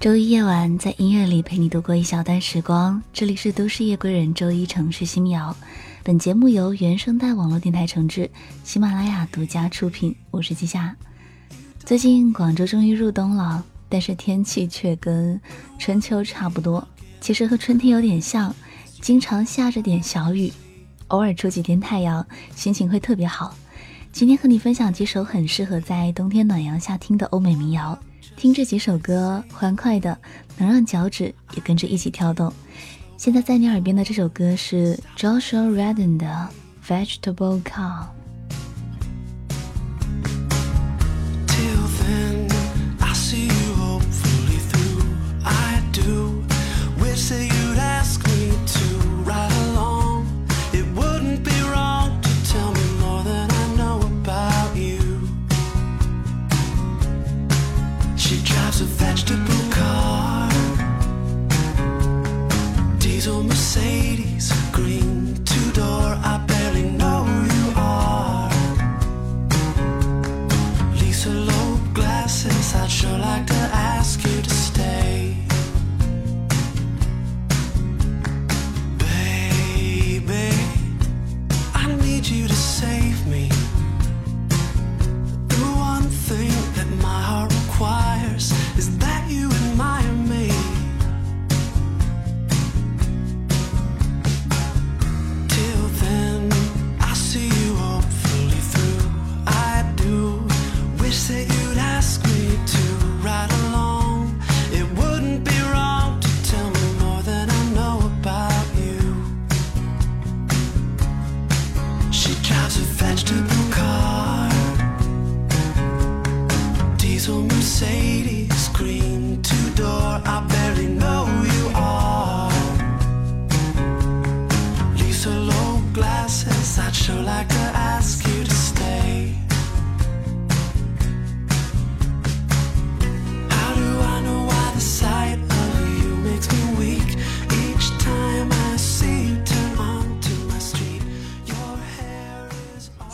周一夜晚，在音乐里陪你度过一小段时光。这里是都市夜归人，周一城市新谣。本节目由原声带网络电台承制，喜马拉雅独家出品。我是季夏。最近广州终于入冬了，但是天气却跟春秋差不多。其实和春天有点像，经常下着点小雨，偶尔出几天太阳，心情会特别好。今天和你分享几首很适合在冬天暖阳下听的欧美民谣。听这几首歌，欢快的，能让脚趾也跟着一起跳动。现在在你耳边的这首歌是 Joshua Redden 的《Vegetable Cow》。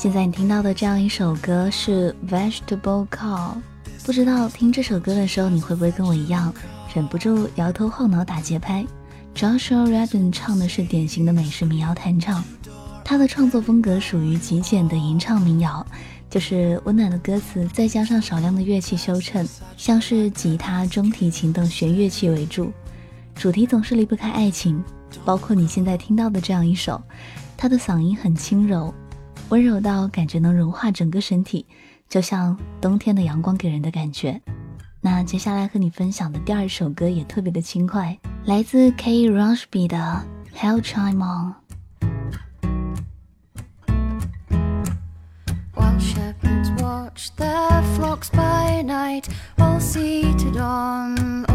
现在你听到的这样一首歌是《Vegetable Cow》， 不知道听这首歌的时候你会不会跟我一样，忍不住摇头晃脑打节拍？Joshua Redden 唱的是典型的美式民谣弹唱，他的创作风格属于极简的吟唱民谣，就是温暖的歌词，再加上少量的乐器修衬，像是吉他、中提琴等弦乐器为主，主题总是离不开爱情，包括你现在听到的这样一首，他的嗓音很轻柔。温柔到感觉能融化整个身体，就像冬天的阳光给人的感觉。那接下来和你分享的第二首歌也特别的轻快，来自 K. Rushby 的《Hell Chime On》。glory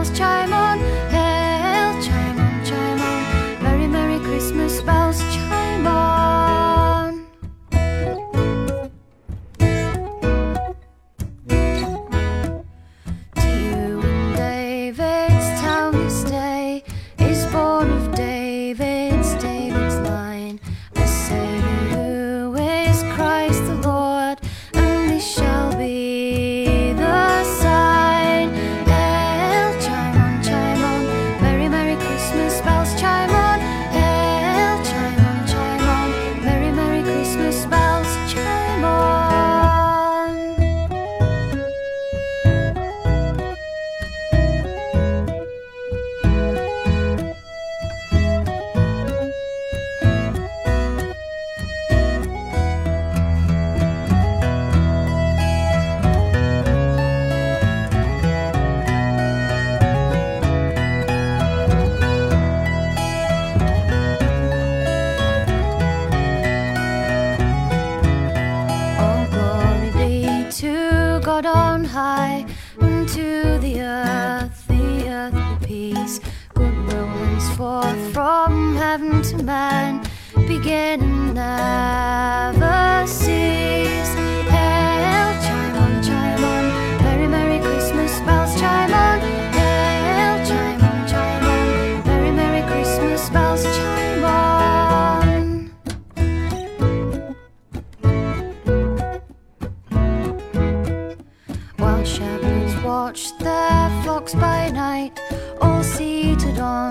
house. Heaven to man, beginning never cease. Hail, chime on, chime on, merry, merry Christmas bells, chime on. Hail, chime on, chime on, merry, merry Christmas bells, chime on. While shepherds watch their flocks by night, all seated on,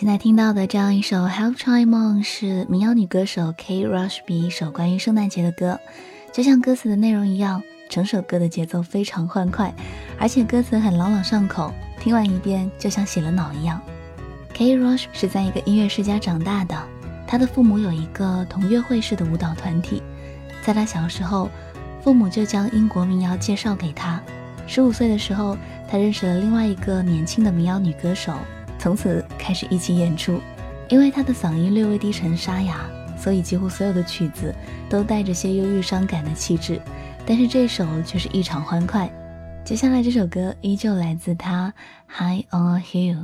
现在听到的这样一首《Help Try Mon》是民谣女歌手 K. Rushby 一首关于圣诞节的歌，就像歌词的内容一样，整首歌的节奏非常欢快，而且歌词很朗朗上口，听完一遍就像洗了脑一样。K. Rush 是在一个音乐世家长大的，他的父母有一个同乐会式的舞蹈团体，在他小时候，父母就将英国民谣介绍给他。十五岁的时候，他认识了另外一个年轻的民谣女歌手。从此开始一起演出，因为他的嗓音略微低沉沙哑，所以几乎所有的曲子都带着些忧郁伤感的气质。但是这首却是异常欢快。接下来这首歌依旧来自他《High on a Hill》。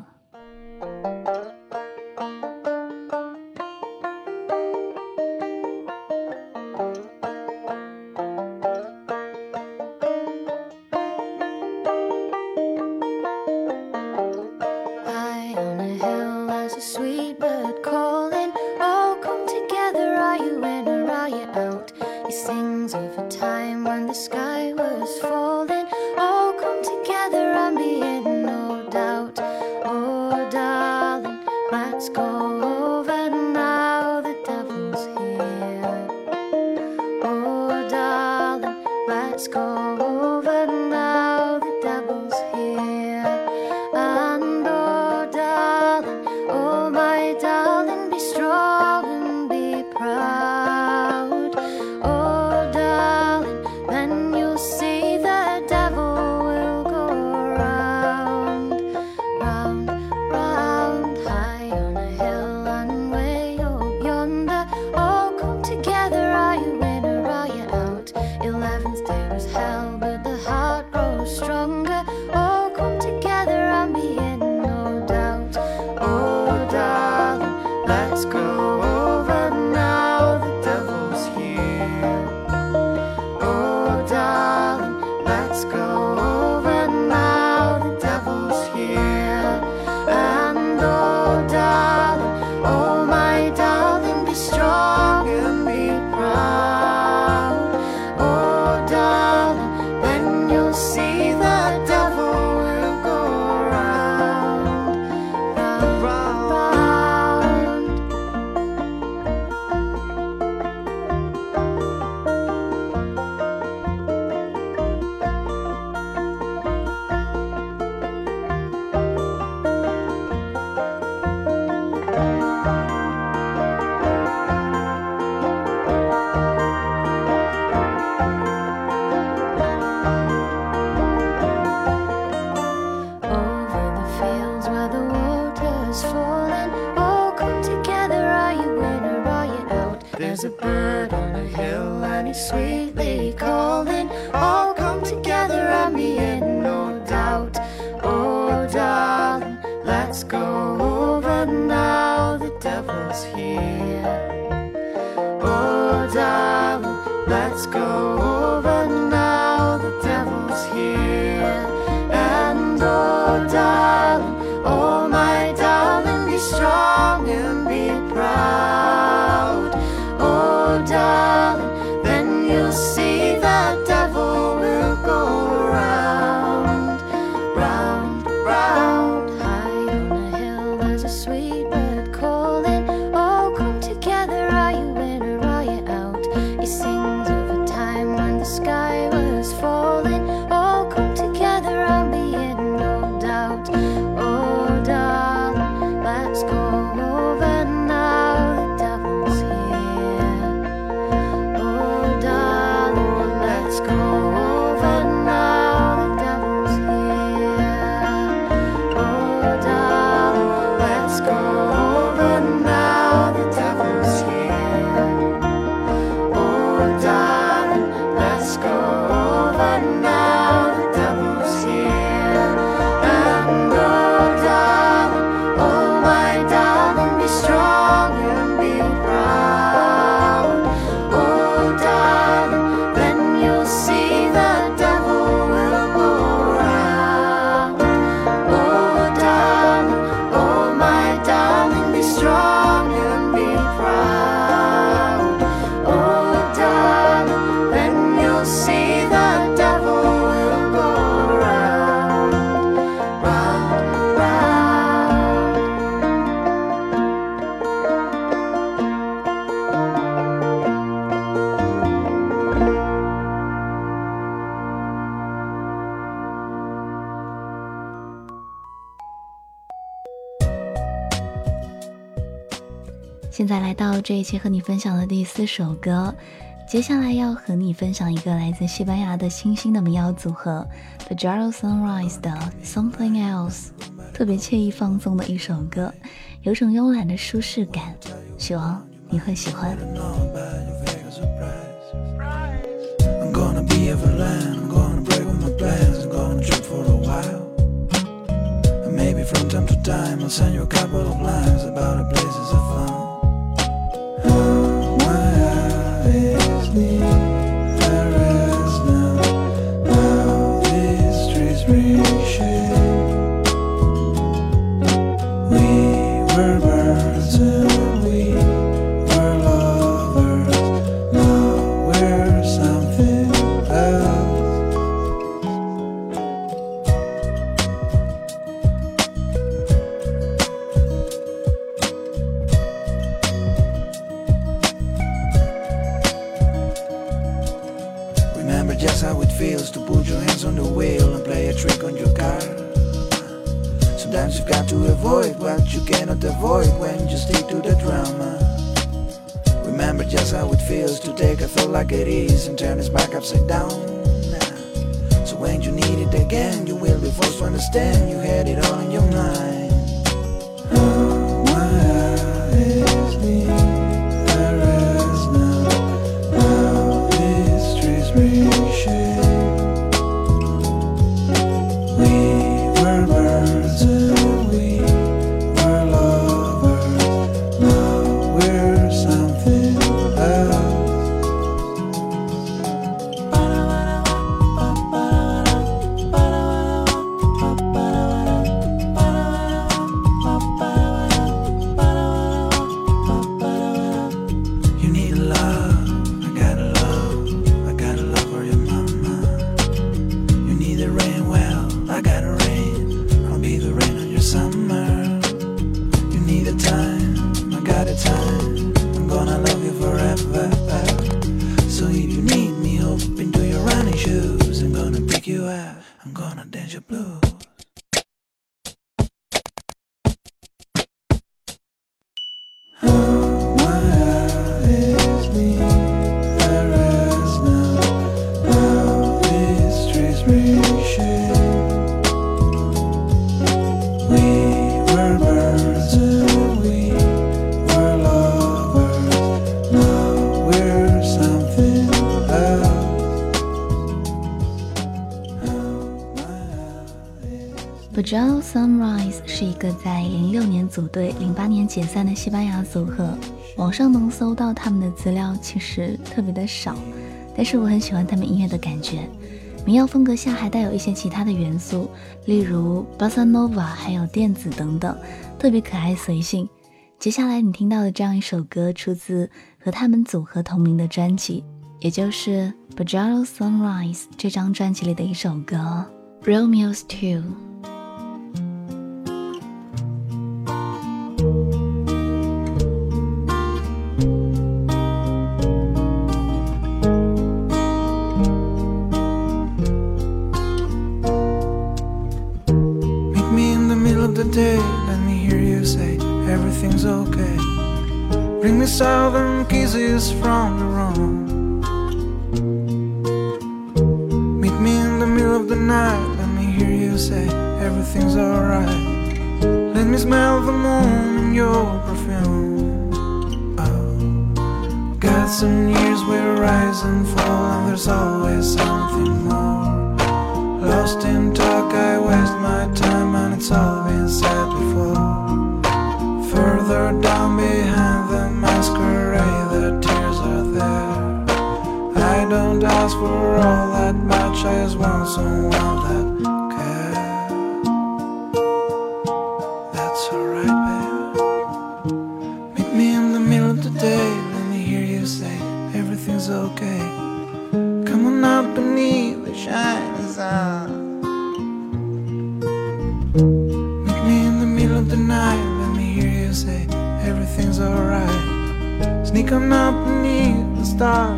到这一期和你分享的第四首歌，接下来要和你分享一个来自西班牙的新兴的民谣组合 The j a r o Sunrise 的 Something Else，特别惬意放松的一首歌，有种慵懒的舒适感，希望你会喜欢。Maybe from time to time I'll send you a couple of lines about the places I time. B a j a l Sunrise》是一个在零六年组队、零八年解散的西班牙组合。网上能搜到他们的资料其实特别的少，但是我很喜欢他们音乐的感觉。民谣风格下还带有一些其他的元素，例如 Bossa Nova，还有电子等等，特别可爱随性。接下来你听到的这样一首歌，出自和他们组合同名的专辑，也就是《b a j a r o Sunrise》这张专辑里的一首歌《Romeo's Two》。Southern kisses from the room. Meet me in the middle of the night. Let me hear you say everything's alright. Let me smell the moon in your perfume. Oh, got some years where rise and fall, and there's always something more. Lost in talk, I waste my time, and it's all been said before. Further down all that much, I just want someone that cares. That's alright, babe. Meet me in the middle of the day, let me hear you say everything's okay. Come on up beneath the shining sun. Meet me in the middle of the night Let me hear you say everything's alright. Sneak on up beneath the stars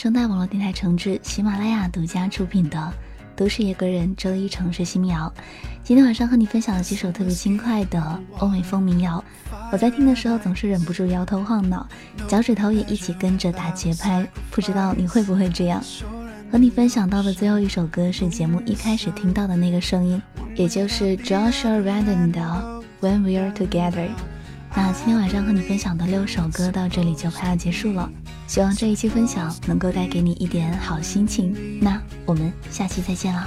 声带网络电台承制、喜马拉雅独家出品的《都市野歌人》周一城市新民谣。今天晚上和你分享了几首特别轻快的欧美风民谣。我在听的时候总是忍不住摇头晃脑，脚趾头也一起跟着打节拍。不知道你会不会这样？和你分享到的最后一首歌是节目一开始听到的那个声音，也就是 Joshua Radin 的《When We're Together》。那今天晚上和你分享的六首歌到这里就快要结束了，希望这一期分享能够带给你一点好心情。那我们下期再见啦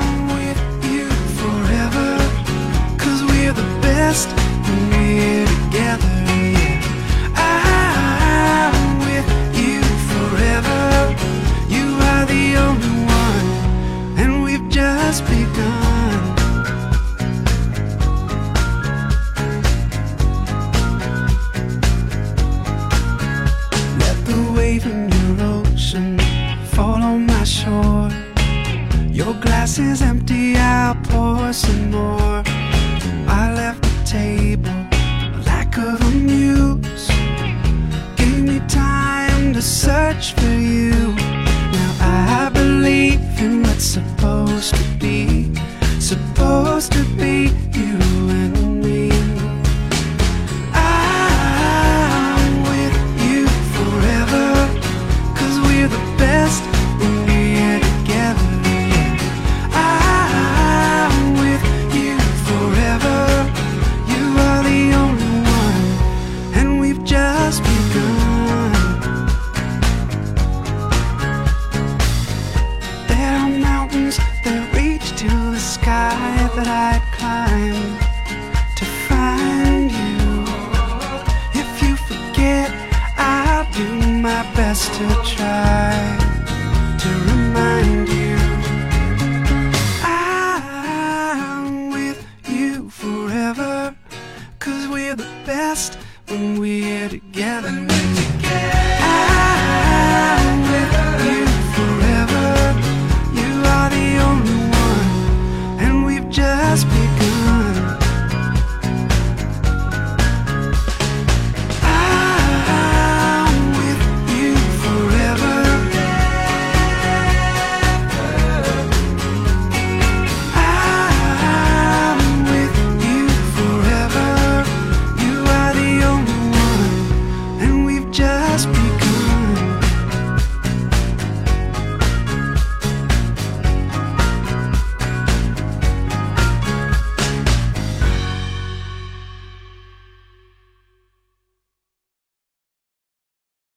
！I'm with you forever. Cause we're the best glass is empty, I'll pour some more.